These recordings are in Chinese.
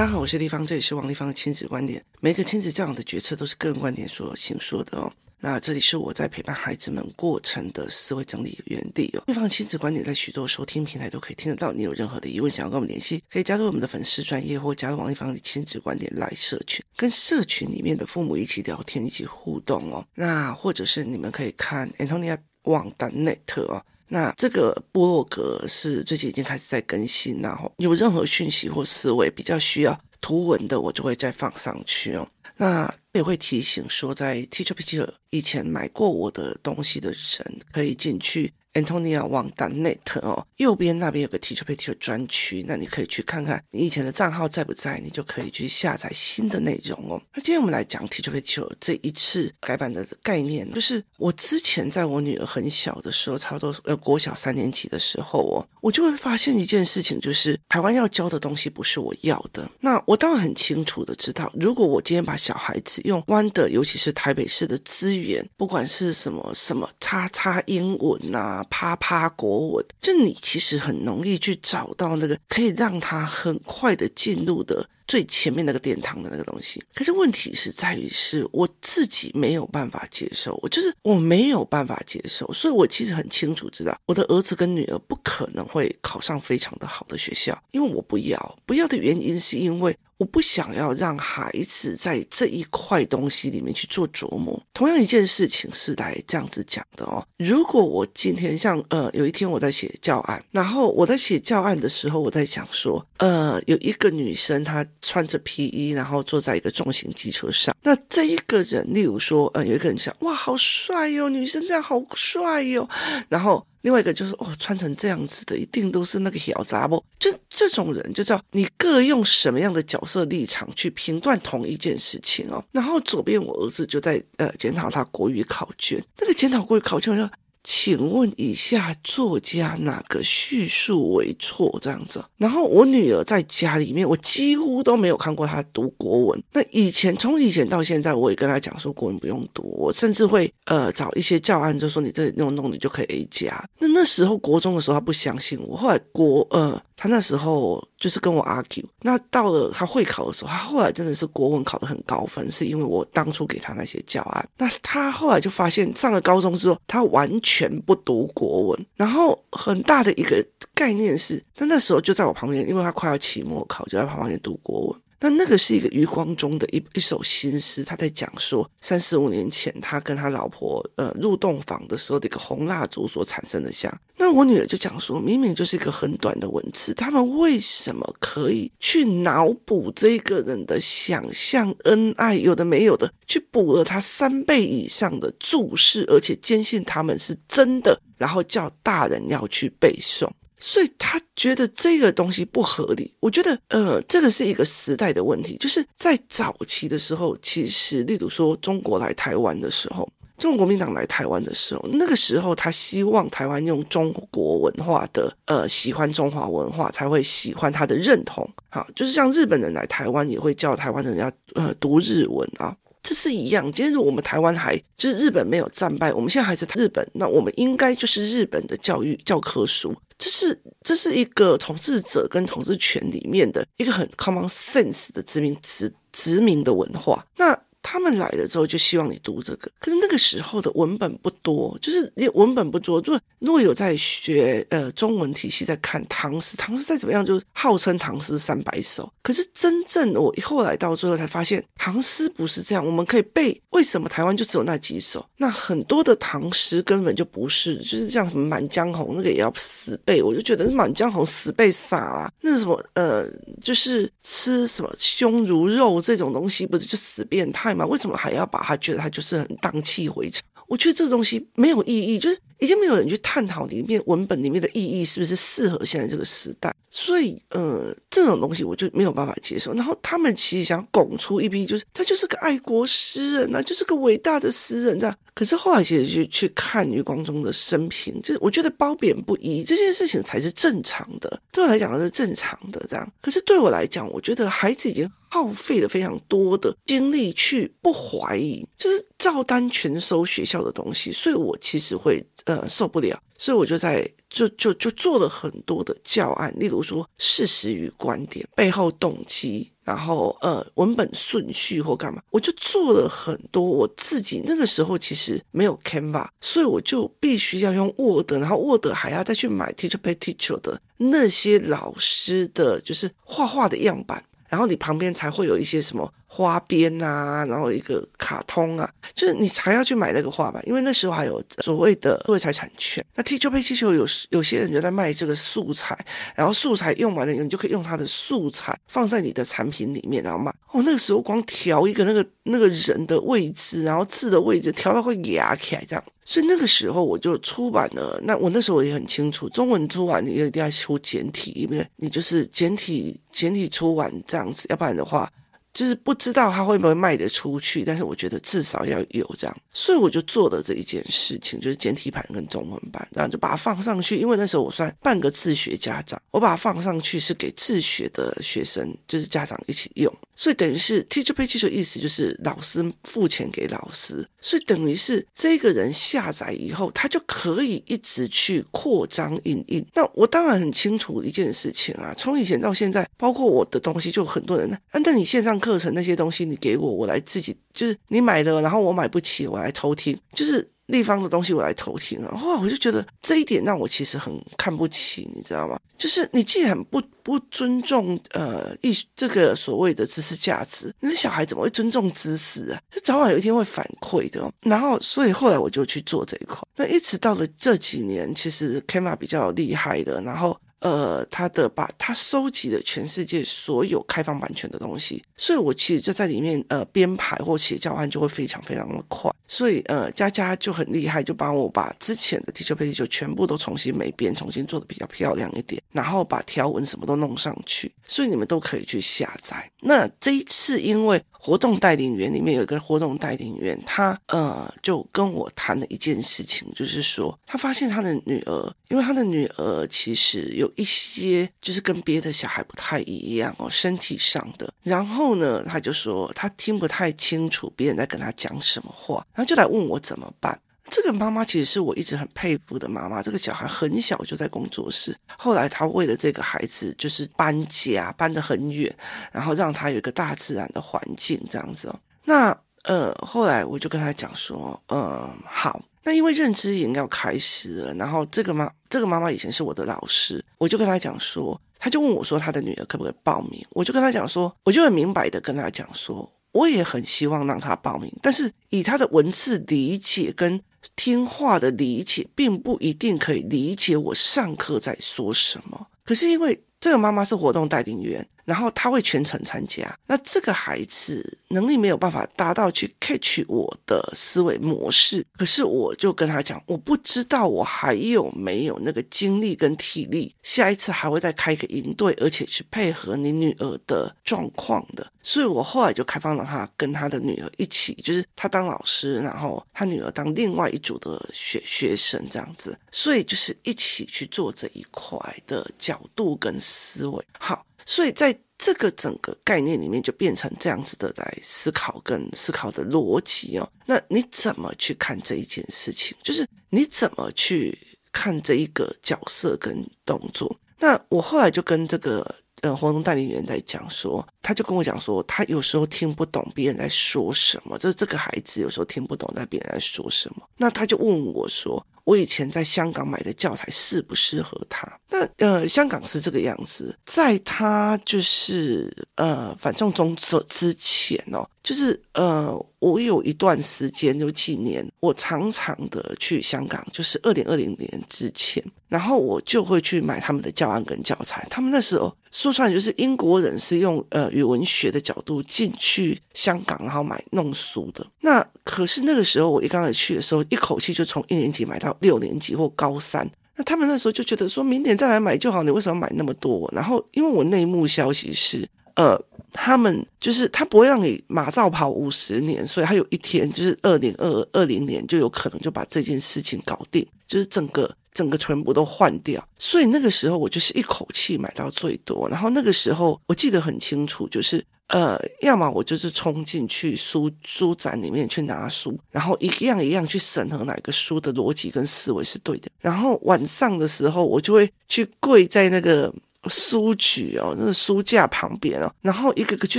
大家好，我是丽芳，这里是王丽芳的亲子观点。每个亲子教养的决策都是个人观点所行说的哦。那这里是我在陪伴孩子们过程的思维整理原地哦。丽芳亲子观点在许多收听平台都可以听得到。你有任何的疑问想要跟我们联系，可以加入我们的粉丝专业或加入王丽芳的亲子观点来社群，跟社群里面的父母一起聊天，一起互动哦。那或者是你们可以看 Antonia 网的 Net 哦。那这个部落格是最近已经开始在更新，然后有任何讯息或思维比较需要图文的，我就会再放上去哦。那也会提醒说，在 Teacher Picture 以前买过我的东西的人，可以进去。Antonia 网 .net 哦，右边那边有个 Teacher Pay Teacher 专区，那你可以去看看你以前的账号在不在，你就可以去下载新的内容哦。那今天我们来讲 Teacher Pay Teacher 这一次改版的概念，就是我之前在我女儿很小的时候，差不多呃国小三年级的时候哦，我就会发现一件事情，就是台湾要教的东西不是我要的。那我当然很清楚的知道，如果我今天把小孩子用弯的，尤其是台北市的资源，不管是什么什么叉叉英文呐、啪啪国文，就你其实很容易去找到那个可以让他很快的进入的最前面那个殿堂的那个东西。可是问题是在于是我自己没有办法接受，我就是我没有办法接受，所以我其实很清楚知道我的儿子跟女儿不可能会考上非常的好的学校，因为我不要，不要的原因是因为。我不想要让孩子在这一块东西里面去做琢磨。同样一件事情是来这样子讲的哦。如果我今天像呃有一天我在写教案，然后我在写教案的时候，我在想说，呃有一个女生她穿着皮衣，然后坐在一个重型机车上。那这一个人，例如说，呃有一个人想，哇好帅哟，女生这样好帅哟，然后。另外一个就是哦，穿成这样子的一定都是那个小杂啵？就这种人就叫你各用什么样的角色立场去评断同一件事情哦。然后左边我儿子就在呃检讨他国语考卷，那个检讨国语考卷我说。请问以下作家哪个叙述为错？这样子，然后我女儿在家里面，我几乎都没有看过她读国文。那以前从以前到现在，我也跟她讲说国文不用读，我甚至会呃找一些教案，就说你这弄弄你就可以 A 加。那那时候国中的时候，她不相信我，后来国呃。他那时候就是跟我 argue，那到了他会考的时候，他后来真的是国文考得很高分，是因为我当初给他那些教案。那他后来就发现，上了高中之后，他完全不读国文。然后很大的一个概念是，他那时候就在我旁边，因为他快要期末考，就在旁边读国文。那那个是一个余光中的一一首新诗，他在讲说三十五年前他跟他老婆呃入洞房的时候的一个红蜡烛所产生的像。我女儿就讲说，明明就是一个很短的文字，他们为什么可以去脑补这个人的想象恩爱，有的没有的，去补了他三倍以上的注释，而且坚信他们是真的，然后叫大人要去背诵。所以他觉得这个东西不合理。我觉得，呃，这个是一个时代的问题。就是在早期的时候，其实，例如说中国来台湾的时候，中国国民党来台湾的时候，那个时候他希望台湾用中国文化的，呃，喜欢中华文化才会喜欢他的认同。好，就是像日本人来台湾也会叫台湾人要呃读日文啊，这是一样。今天如果我们台湾还就是日本没有战败，我们现在还是日本，那我们应该就是日本的教育教科书。这是这是一个统治者跟统治权里面的一个很 common sense 的殖民殖殖民的文化。那他们来了之后就希望你读这个，可是那个时候的文本不多，就是文本不多。如果如果有在学呃中文体系，在看唐诗，唐诗再怎么样，就号称唐诗三百首。可是真正我后来到最后才发现，唐诗不是这样。我们可以背，为什么台湾就只有那几首？那很多的唐诗根本就不是，就是这样。什么《满江红》那个也要死背，我就觉得《满江红》死背傻啊。那什么呃，就是吃什么胸如肉这种东西，不是就死变态为什么还要把他觉得他就是很荡气回肠？我觉得这个东西没有意义，就是已经没有人去探讨里面文本里面的意义是不是适合现在这个时代。所以，呃，这种东西我就没有办法接受。然后他们其实想拱出一批，就是他就是个爱国诗人啊，就是个伟大的诗人这样。可是后来其实去去看余光中的生平，就是我觉得褒贬不一，这件事情才是正常的。对我来讲是正常的这样。可是对我来讲，我觉得孩子已经。耗费了非常多的精力去不怀疑，就是照单全收学校的东西，所以我其实会呃受不了，所以我就在就就就做了很多的教案，例如说事实与观点背后动机。然后呃，文本顺序或干嘛，我就做了很多。我自己那个时候其实没有 Canva，所以我就必须要用 Word，然后 Word 还要再去买 Teacher-Pay-Teacher 的那些老师的就是画画的样板，然后你旁边才会有一些什么。花边啊，然后一个卡通啊，就是你才要去买那个画板，因为那时候还有所谓的智慧财产权。那 Teacher-Pay-Teacher 有有些人就在卖这个素材，然后素材用完了以后，你就可以用它的素材放在你的产品里面，然后卖。哦，那个时候光调一个那个那个人的位置，然后字的位置，调到会压起来这样。所以那个时候我就出版了。那我那时候我也很清楚，中文出版你一定要出简体，因为你就是简体简体出版这样子，要不然的话。就是不知道他会不会卖得出去，但是我觉得至少要有这样，所以我就做了这一件事情，就是简体版跟中文版，然后就把它放上去。因为那时候我算半个自学家长，我把它放上去是给自学的学生，就是家长一起用，所以等于是 Teacher-Pay-Teacher 意思就是老师付钱给老师，所以等于是这个人下载以后，他就可以一直去扩张影印。那我当然很清楚一件事情啊，从以前到现在，包括我的东西，就很多人，啊，那你线上。课程那些东西你给我，我来自己就是你买的，然后我买不起，我来偷听，就是立方的东西我来偷听啊！哇，我就觉得这一点让我其实很看不起，你知道吗？就是你既然不不尊重呃艺这个所谓的知识价值，你的小孩怎么会尊重知识啊？就早晚有一天会反馈的。然后所以后来我就去做这一块，那一直到了这几年，其实 Canva 比较厉害的，然后。呃，他的把他收集了全世界所有开放版权的东西，所以我其实就在里面呃编排或写教案就会非常非常的快，所以呃佳佳就很厉害，就帮我把之前的 Teacher Pet 就全部都重新美编，重新做的比较漂亮一点，然后把条纹什么都弄上去，所以你们都可以去下载。那这一次因为活动带领员里面有一个活动带领员，他呃就跟我谈了一件事情，就是说他发现他的女儿，因为他的女儿其实有。一些就是跟别的小孩不太一样哦，身体上的。然后呢，他就说他听不太清楚别人在跟他讲什么话，然后就来问我怎么办。这个妈妈其实是我一直很佩服的妈妈。这个小孩很小就在工作室，后来他为了这个孩子就是搬家，搬得很远，然后让他有一个大自然的环境这样子哦。那呃，后来我就跟他讲说，嗯、好。那因为认知营要开始了，然后这个妈这个妈妈以前是我的老师，我就跟她讲说，她就问我说她的女儿可不可以报名，我就跟她讲说，我就很明白的跟她讲说，我也很希望让她报名，但是以她的文字理解跟听话的理解，并不一定可以理解我上课在说什么。可是因为这个妈妈是活动带领员。然后他会全程参加，那这个孩子能力没有办法达到去 catch 我的思维模式，可是我就跟他讲，我不知道我还有没有那个精力跟体力，下一次还会再开一个营队，而且去配合你女儿的状况的，所以我后来就开放了他跟他的女儿一起，就是他当老师，然后他女儿当另外一组的学学生这样子，所以就是一起去做这一块的角度跟思维，好。所以在这个整个概念里面，就变成这样子的来思考跟思考的逻辑哦。那你怎么去看这一件事情？就是你怎么去看这一个角色跟动作？那我后来就跟这个呃活动代理员在讲说，他就跟我讲说，他有时候听不懂别人在说什么，就是这个孩子有时候听不懂在别人在说什么。那他就问我说。我以前在香港买的教材适不适合他？那呃，香港是这个样子，在他就是呃反送中之之前哦，就是呃，我有一段时间有几年，我常常的去香港，就是二零二零年之前，然后我就会去买他们的教案跟教材。他们那时候说出来就是英国人是用呃语文学的角度进去香港，然后买弄书的。那可是那个时候我一刚开始去的时候，一口气就从一年级买到。六年级或高三，那他们那时候就觉得说，明年再来买就好，你为什么买那么多？然后，因为我内幕消息是，呃，他们就是他不会让你马照跑五十年，所以他有一天就是二零二二零年就有可能就把这件事情搞定，就是整个整个全部都换掉。所以那个时候我就是一口气买到最多。然后那个时候我记得很清楚，就是呃，要么我就是冲进去书书展里面去拿书，然后一样一样去审核哪个书的逻辑跟思维是对的。然后晚上的时候，我就会去跪在那个。书局哦，那个书架旁边哦，然后一个个去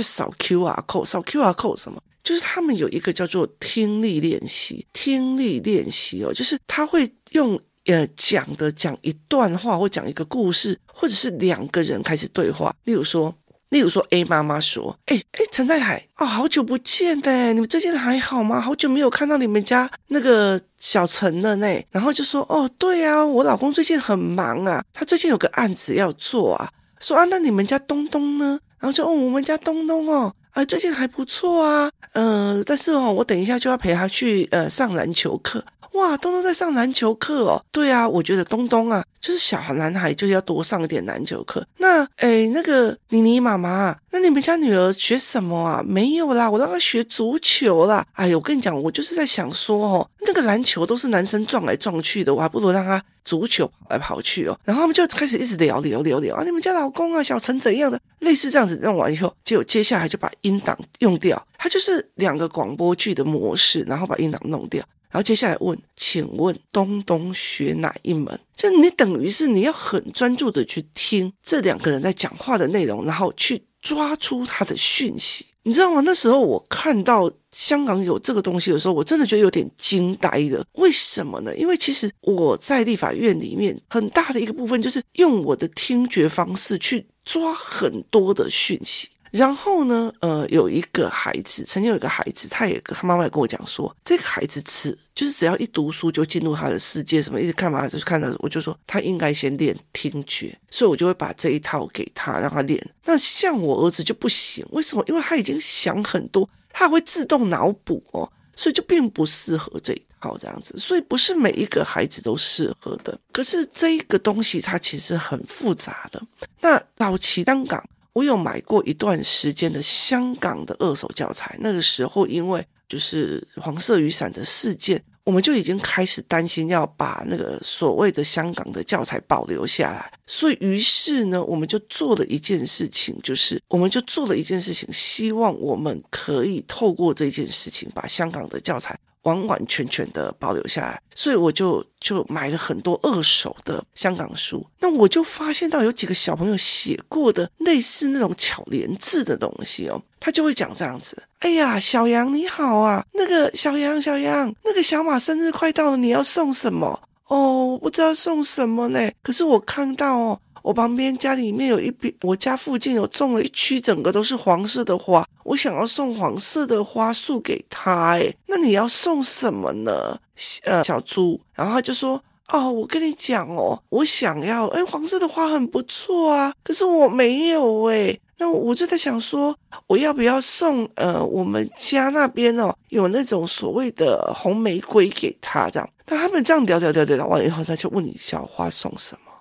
扫 QR code，扫 QR code 什么？就是他们有一个叫做听力练习，听力练习哦，就是他会用呃讲的讲一段话，或讲一个故事，或者是两个人开始对话，例如说。例如说，A 妈妈说：“哎哎，陈太太哦，好久不见的，你们最近还好吗？好久没有看到你们家那个小陈了呢。”然后就说：“哦，对啊，我老公最近很忙啊，他最近有个案子要做啊。”说啊，那你们家东东呢？然后就哦，我们家东东哦，啊，最近还不错啊，呃，但是哦，我等一下就要陪他去呃上篮球课。哇，东东在上篮球课哦。对啊，我觉得东东啊，就是小男孩，就是要多上一点篮球课。那，诶，那个妮妮妈妈，那你们家女儿学什么啊？没有啦，我让她学足球啦。哎呦，我跟你讲，我就是在想说哦，那个篮球都是男生撞来撞去的，我还不如让他足球跑来跑去哦。然后他们就开始一直聊聊聊聊啊，你们家老公啊，小陈怎样的，类似这样子弄完以后，就接下来就把音档用掉，它就是两个广播剧的模式，然后把音档弄掉。然后接下来问，请问东东学哪一门？就你等于是你要很专注的去听这两个人在讲话的内容，然后去抓出他的讯息，你知道吗？那时候我看到香港有这个东西的时候，我真的觉得有点惊呆了。为什么呢？因为其实我在立法院里面很大的一个部分就是用我的听觉方式去抓很多的讯息。然后呢，呃，有一个孩子，曾经有一个孩子，他也他妈妈也跟我讲说，这个孩子只就是只要一读书就进入他的世界，什么一直看嘛，就是看到我就说他应该先练听觉，所以我就会把这一套给他让他练。那像我儿子就不行，为什么？因为他已经想很多，他会自动脑补哦，所以就并不适合这一套这样子。所以不是每一个孩子都适合的。可是这一个东西它其实很复杂的。那早期香港。我有买过一段时间的香港的二手教材，那个时候因为就是黄色雨伞的事件，我们就已经开始担心要把那个所谓的香港的教材保留下来，所以于是呢，我们就做了一件事情，就是我们就做了一件事情，希望我们可以透过这件事情把香港的教材。完完全全的保留下来，所以我就就买了很多二手的香港书。那我就发现到有几个小朋友写过的类似那种巧连字的东西哦，他就会讲这样子：“哎呀，小杨你好啊，那个小杨小杨，那个小马生日快到了，你要送什么？哦，我不知道送什么呢。可是我看到哦。”我旁边家里面有一边，我家附近有种了一区，整个都是黄色的花。我想要送黄色的花束给他，诶，那你要送什么呢？呃，小猪。然后他就说：“哦，我跟你讲哦，我想要，诶，黄色的花很不错啊，可是我没有诶。那我就在想说，我要不要送？呃，我们家那边哦，有那种所谓的红玫瑰给他这样。那他们这样聊聊聊聊完以后，他就问你小花送什么？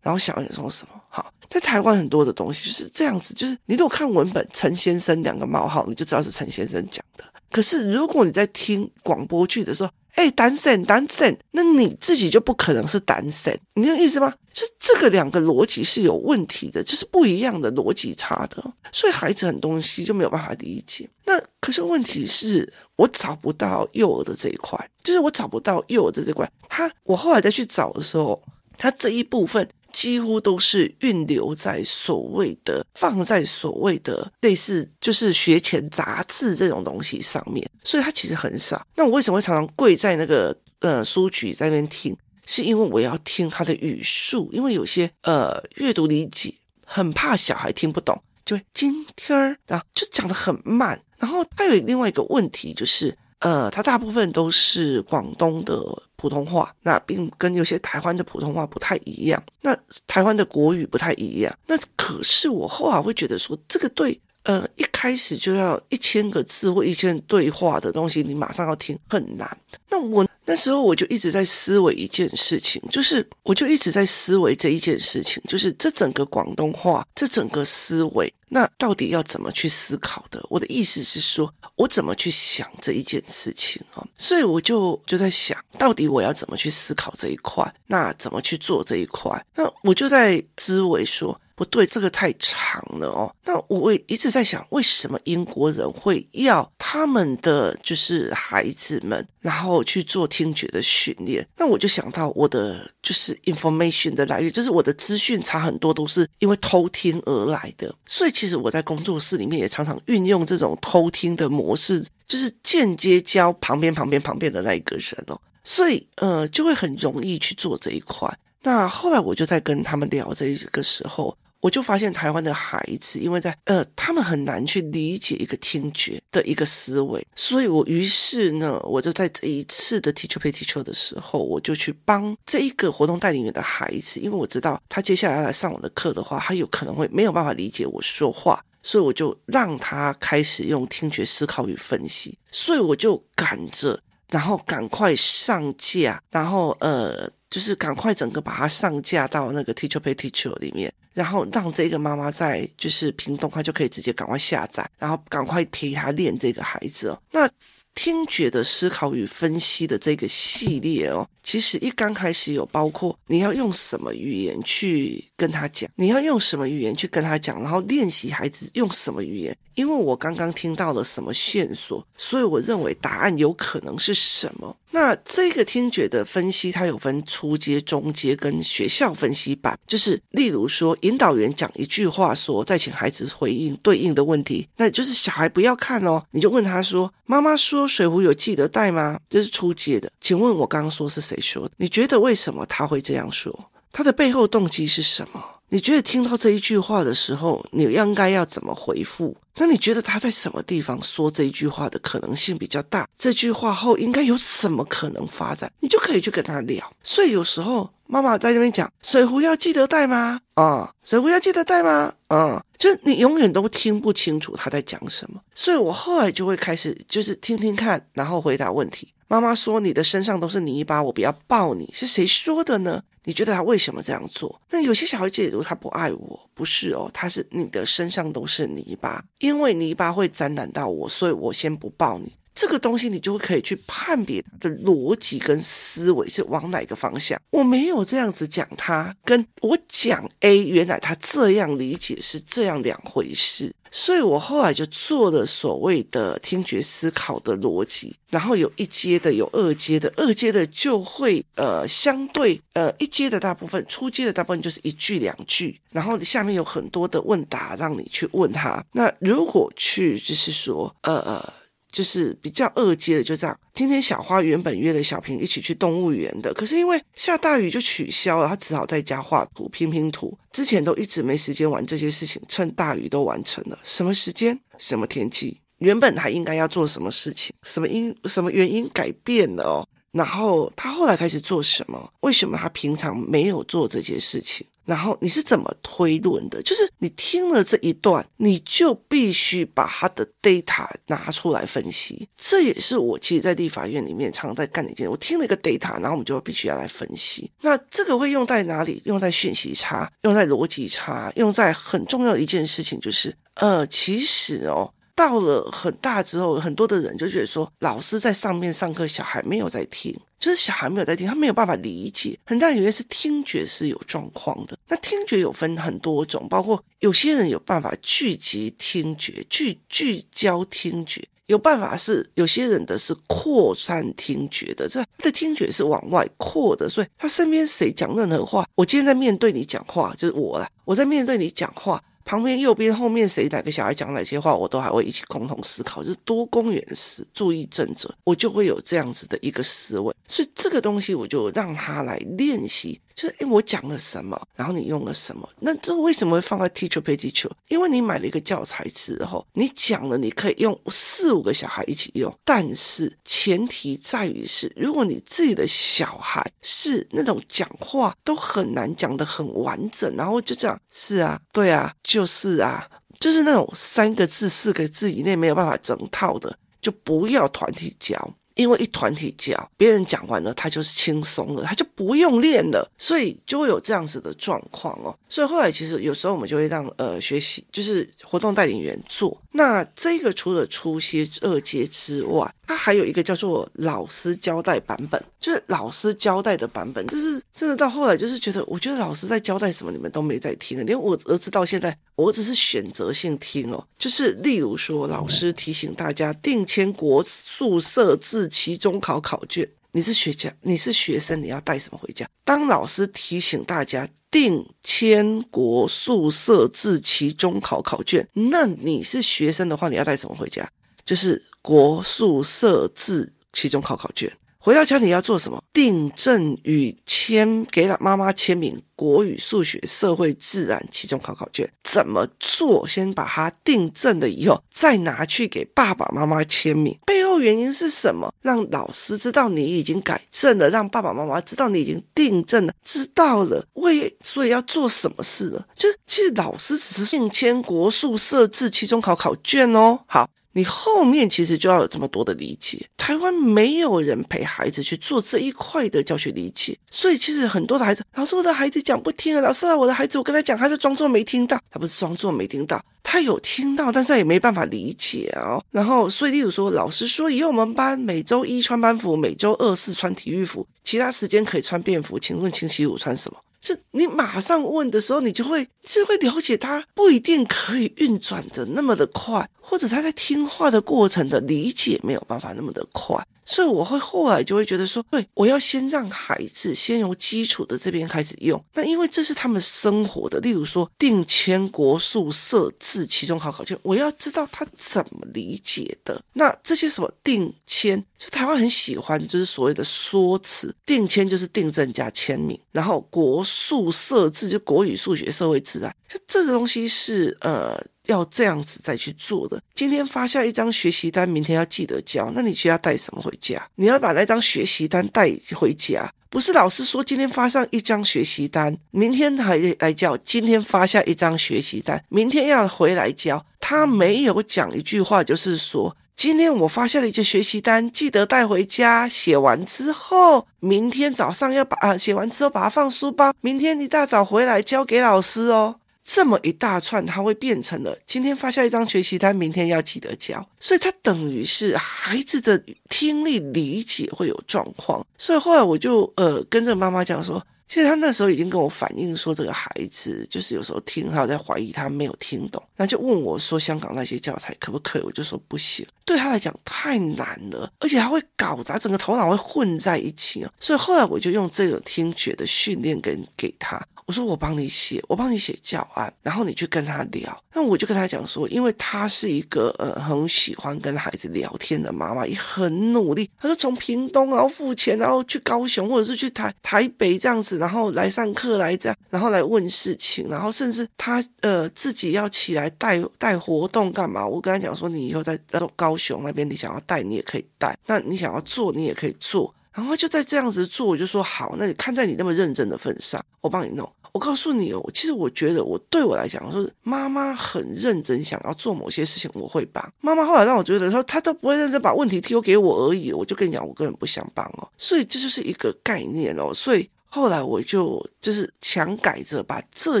然后想要送什么？好，在台湾很多的东西就是这样子，就是你如果看文本“陈先生”两个冒号，你就知道是陈先生讲的。可是如果你在听广播剧的时候，哎，单身单身，那你自己就不可能是单身，你有意思吗？是这个两个逻辑是有问题的，就是不一样的逻辑差的，所以孩子很多东西就没有办法理解。那可是问题是我找不到幼儿的这一块，就是我找不到幼儿的这一块。他我后来再去找的时候，他这一部分。几乎都是运留在所谓的放在所谓的类似就是学前杂志这种东西上面，所以它其实很少。那我为什么会常常跪在那个呃书局在那边听？是因为我要听他的语速，因为有些呃阅读理解很怕小孩听不懂，就会今天儿啊就讲得很慢。然后他有另外一个问题就是。呃，它大部分都是广东的普通话，那并跟有些台湾的普通话不太一样。那台湾的国语不太一样。那可是我后来会觉得说，这个对呃，一开始就要一千个字或一千对话的东西，你马上要听很难。那我那时候我就一直在思维一件事情，就是我就一直在思维这一件事情，就是这整个广东话，这整个思维，那到底要怎么去思考的？我的意思是说，我怎么去想这一件事情啊？所以我就就在想，到底我要怎么去思考这一块？那怎么去做这一块？那我就在思维说。不对，这个太长了哦。那我也一直在想，为什么英国人会要他们的就是孩子们，然后去做听觉的训练？那我就想到我的就是 information 的来源，就是我的资讯差很多都是因为偷听而来的。所以其实我在工作室里面也常常运用这种偷听的模式，就是间接教旁边旁边旁边的那一个人哦。所以呃，就会很容易去做这一块。那后来我就在跟他们聊这个时候。我就发现台湾的孩子，因为在呃，他们很难去理解一个听觉的一个思维，所以我于是呢，我就在这一次的 Teacher Pay Teacher 的时候，我就去帮这一个活动带领员的孩子，因为我知道他接下来要来上我的课的话，他有可能会没有办法理解我说话，所以我就让他开始用听觉思考与分析，所以我就赶着，然后赶快上架，然后呃。就是赶快整个把它上架到那个 Teacher Pay Teacher 里面，然后让这个妈妈在就是屏东，她就可以直接赶快下载，然后赶快陪她练这个孩子哦。那听觉的思考与分析的这个系列哦，其实一刚开始有包括你要用什么语言去跟他讲，你要用什么语言去跟他讲，然后练习孩子用什么语言。因为我刚刚听到了什么线索，所以我认为答案有可能是什么。那这个听觉的分析，它有分初阶、中阶跟学校分析版，就是例如说，引导员讲一句话说，再请孩子回应对应的问题，那就是小孩不要看哦，你就问他说：“妈妈说。”水壶有记得带吗？这是初阶的。请问我刚刚说是谁说的？你觉得为什么他会这样说？他的背后动机是什么？你觉得听到这一句话的时候，你应该要怎么回复？那你觉得他在什么地方说这一句话的可能性比较大？这句话后应该有什么可能发展？你就可以去跟他聊。所以有时候妈妈在那边讲水壶要记得带吗？啊，水壶要记得带吗？啊，就是你永远都听不清楚他在讲什么。所以我后来就会开始就是听听看，然后回答问题。妈妈说：“你的身上都是泥巴，我不要抱你。”是谁说的呢？你觉得他为什么这样做？那有些小孩解读他不爱我，不是哦，他是你的身上都是泥巴，因为泥巴会沾染到我，所以我先不抱你。这个东西你就可以去判别他的逻辑跟思维是往哪个方向。我没有这样子讲他，跟我讲 A，原来他这样理解是这样两回事。所以我后来就做了所谓的听觉思考的逻辑，然后有一阶的，有二阶的，二阶的就会呃相对呃一阶的大部分，初阶的大部分就是一句两句，然后下面有很多的问答让你去问他。那如果去就是说呃呃。就是比较二阶的，就这样。今天小花原本约了小平一起去动物园的，可是因为下大雨就取消了，他只好在家画图、拼拼图。之前都一直没时间玩这些事情，趁大雨都完成了。什么时间？什么天气？原本他应该要做什么事情？什么因？什么原因改变了哦？然后他后来开始做什么？为什么他平常没有做这些事情？然后你是怎么推论的？就是你听了这一段，你就必须把他的 data 拿出来分析。这也是我其实，在立法院里面常在干的一件。我听了一个 data，然后我们就必须要来分析。那这个会用在哪里？用在讯息差，用在逻辑差，用在很重要的一件事情，就是呃，其实哦。到了很大之后，很多的人就觉得说，老师在上面上课，小孩没有在听，就是小孩没有在听，他没有办法理解。很大原因是听觉是有状况的。那听觉有分很多种，包括有些人有办法聚集听觉，聚聚焦听觉，有办法是有些人的是扩散听觉的，这他的听觉是往外扩的，所以他身边谁讲任何话，我今天在面对你讲话，就是我了，我在面对你讲话。旁边、右边、后面谁哪个小孩讲哪些话，我都还会一起共同思考，就是多工远思，注意正者，我就会有这样子的一个思维。所以这个东西我就让他来练习，就是诶，我讲了什么，然后你用了什么。那这为什么会放在 Teacher Pay Teacher？因为你买了一个教材之后，你讲了，你可以用四五个小孩一起用，但是前提在于是，如果你自己的小孩是那种讲话都很难讲得很完整，然后就这样，是啊，对啊，就是啊。就是那种三个字、四个字以内没有办法整套的，就不要团体教。因为一团体教，别人讲完了，他就是轻松了，他就不用练了，所以就会有这样子的状况哦。所以后来其实有时候我们就会让呃学习，就是活动带领员做。那这个除了初阶、二阶之外，它还有一个叫做老师交代版本，就是老师交代的版本，就是真的到后来就是觉得，我觉得老师在交代什么，你们都没在听，连我儿子到现在，我只是选择性听哦，就是例如说，老师提醒大家定签国宿舍自期中考考卷，你是学家，你是学生，你要带什么回家？当老师提醒大家定千国宿舍自期中考考卷，那你是学生的话，你要带什么回家？就是国宿舍自期中考考卷。回到家你要做什么？订正与签给了妈妈签名，国语、数学、社会、自然期中考考卷怎么做？先把它订正了以后，再拿去给爸爸妈妈签名。背后原因是什么？让老师知道你已经改正了，让爸爸妈妈知道你已经订正了，知道了为所以要做什么事了？就是其实老师只是订签国宿舍自期中考考卷哦。好。你后面其实就要有这么多的理解，台湾没有人陪孩子去做这一块的教学理解，所以其实很多的孩子，老师我的孩子讲不听啊，老师啊我的孩子我跟他讲，他就装作没听到，他不是装作没听到，他有听到，但是他也没办法理解哦。然后所以例如说，老师说以后我们班每周一穿班服，每周二四穿体育服，其他时间可以穿便服，请问星期五穿什么？就你马上问的时候，你就会就会了解他不一定可以运转的那么的快，或者他在听话的过程的理解没有办法那么的快。所以我会后来就会觉得说，对，我要先让孩子先由基础的这边开始用。那因为这是他们生活的，例如说定迁国宿舍自期中考考卷，我要知道他怎么理解的。那这些什么定迁，就台湾很喜欢，就是所谓的说辞。定迁就是订正加签名，然后国宿舍自就国语、数学、社会、自然，就这个东西是呃。要这样子再去做的。今天发下一张学习单，明天要记得交。那你需要带什么回家？你要把那张学习单带回家，不是老师说今天发上一张学习单，明天还来交。今天发下一张学习单，明天要回来交。他没有讲一句话，就是说今天我发下了一个学习单，记得带回家。写完之后，明天早上要把啊，写完之后把它放书包，明天一大早回来交给老师哦。这么一大串，它会变成了今天发下一张学习单，明天要记得交，所以它等于是孩子的听力理解会有状况。所以后来我就呃跟着妈妈讲说，其实他那时候已经跟我反映说，这个孩子就是有时候听，他在怀疑他没有听懂，那就问我说，香港那些教材可不可以？我就说不行，对他来讲太难了，而且他会搞砸，整个头脑会混在一起啊。所以后来我就用这种听觉的训练跟给他。我说我帮你写，我帮你写教案，然后你去跟他聊。那我就跟他讲说，因为他是一个呃很喜欢跟孩子聊天的妈妈，也很努力。他说从屏东然后付钱，然后去高雄或者是去台台北这样子，然后来上课来这样，然后来问事情，然后甚至他呃自己要起来带带活动干嘛？我跟他讲说，你以后在高雄那边，你想要带你也可以带，那你想要做你也可以做。然后就在这样子做，我就说好，那你看在你那么认真的份上，我帮你弄。我告诉你哦，其实我觉得我对我来讲，说妈妈很认真想要做某些事情，我会帮妈妈。后来让我觉得说，她都不会认真把问题丢给我而已，我就跟你讲，我根本不想帮哦。所以这就是一个概念哦。所以后来我就就是强改着把这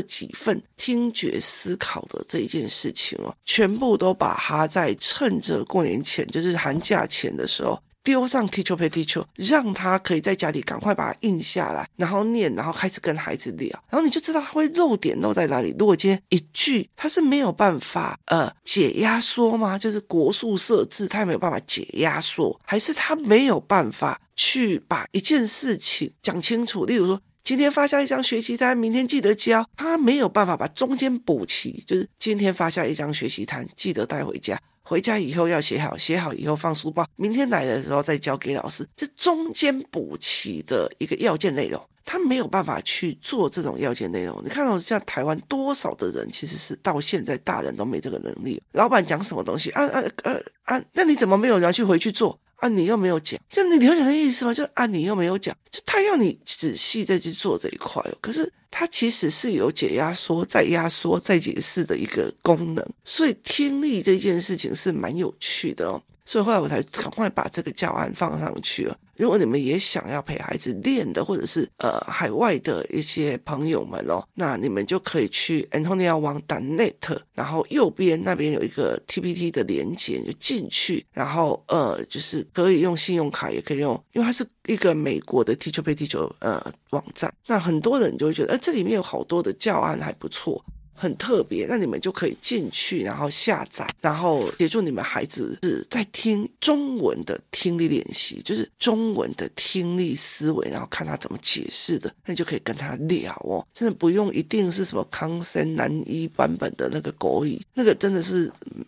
几份听觉思考的这一件事情哦，全部都把它在趁着过年前，就是寒假前的时候。丢上 Teacher Pay Teacher，让他可以在家里赶快把它印下来，然后念，然后开始跟孩子聊，然后你就知道他会漏点漏在哪里。如果今天一句他是没有办法呃解压缩吗？就是国宿舍自，他也没有办法解压缩，还是他没有办法去把一件事情讲清楚？例如说，今天发下一张学习单，明天记得交，他没有办法把中间补齐，就是今天发下一张学习单，记得带回家。回家以后要写好，写好以后放书包，明天来的时候再交给老师。这中间补齐的一个要件内容，他没有办法去做这种要件内容。你看到像台湾多少的人，其实是到现在大人都没这个能力。老板讲什么东西啊啊啊啊，那你怎么没有人去回去做？啊，你又没有讲，就你了解的意思吗？就啊，你又没有讲，就他要你仔细再去做这一块哦。可是他其实是有解压缩、再压缩、再解释的一个功能，所以听力这件事情是蛮有趣的哦。所以后来我才赶快把这个教案放上去了。如果你们也想要陪孩子练的，或者是呃海外的一些朋友们哦，那你们就可以去 antoniawang.net，然后右边那边有一个 TPT 的连接，就进去，然后呃就是可以用信用卡，也可以用，因为它是一个美国的 Teacher Pay Teacher 呃网站，那很多人就会觉得，哎、这里面有好多的教案还不错。很特别，那你们就可以进去，然后下载，然后协助你们孩子是在听中文的听力练习，就是中文的听力思维，然后看他怎么解释的，那你就可以跟他聊哦，真的不用一定是什么康森男一版本的那个国语，那个真的是。嗯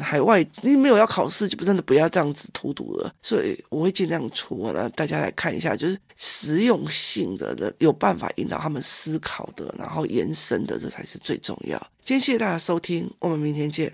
海外你没有要考试，就真的不要这样子荼毒了。所以我会尽量出，那大家来看一下，就是实用性的，的有办法引导他们思考的，然后延伸的，这才是最重要。今天谢谢大家收听，我们明天见。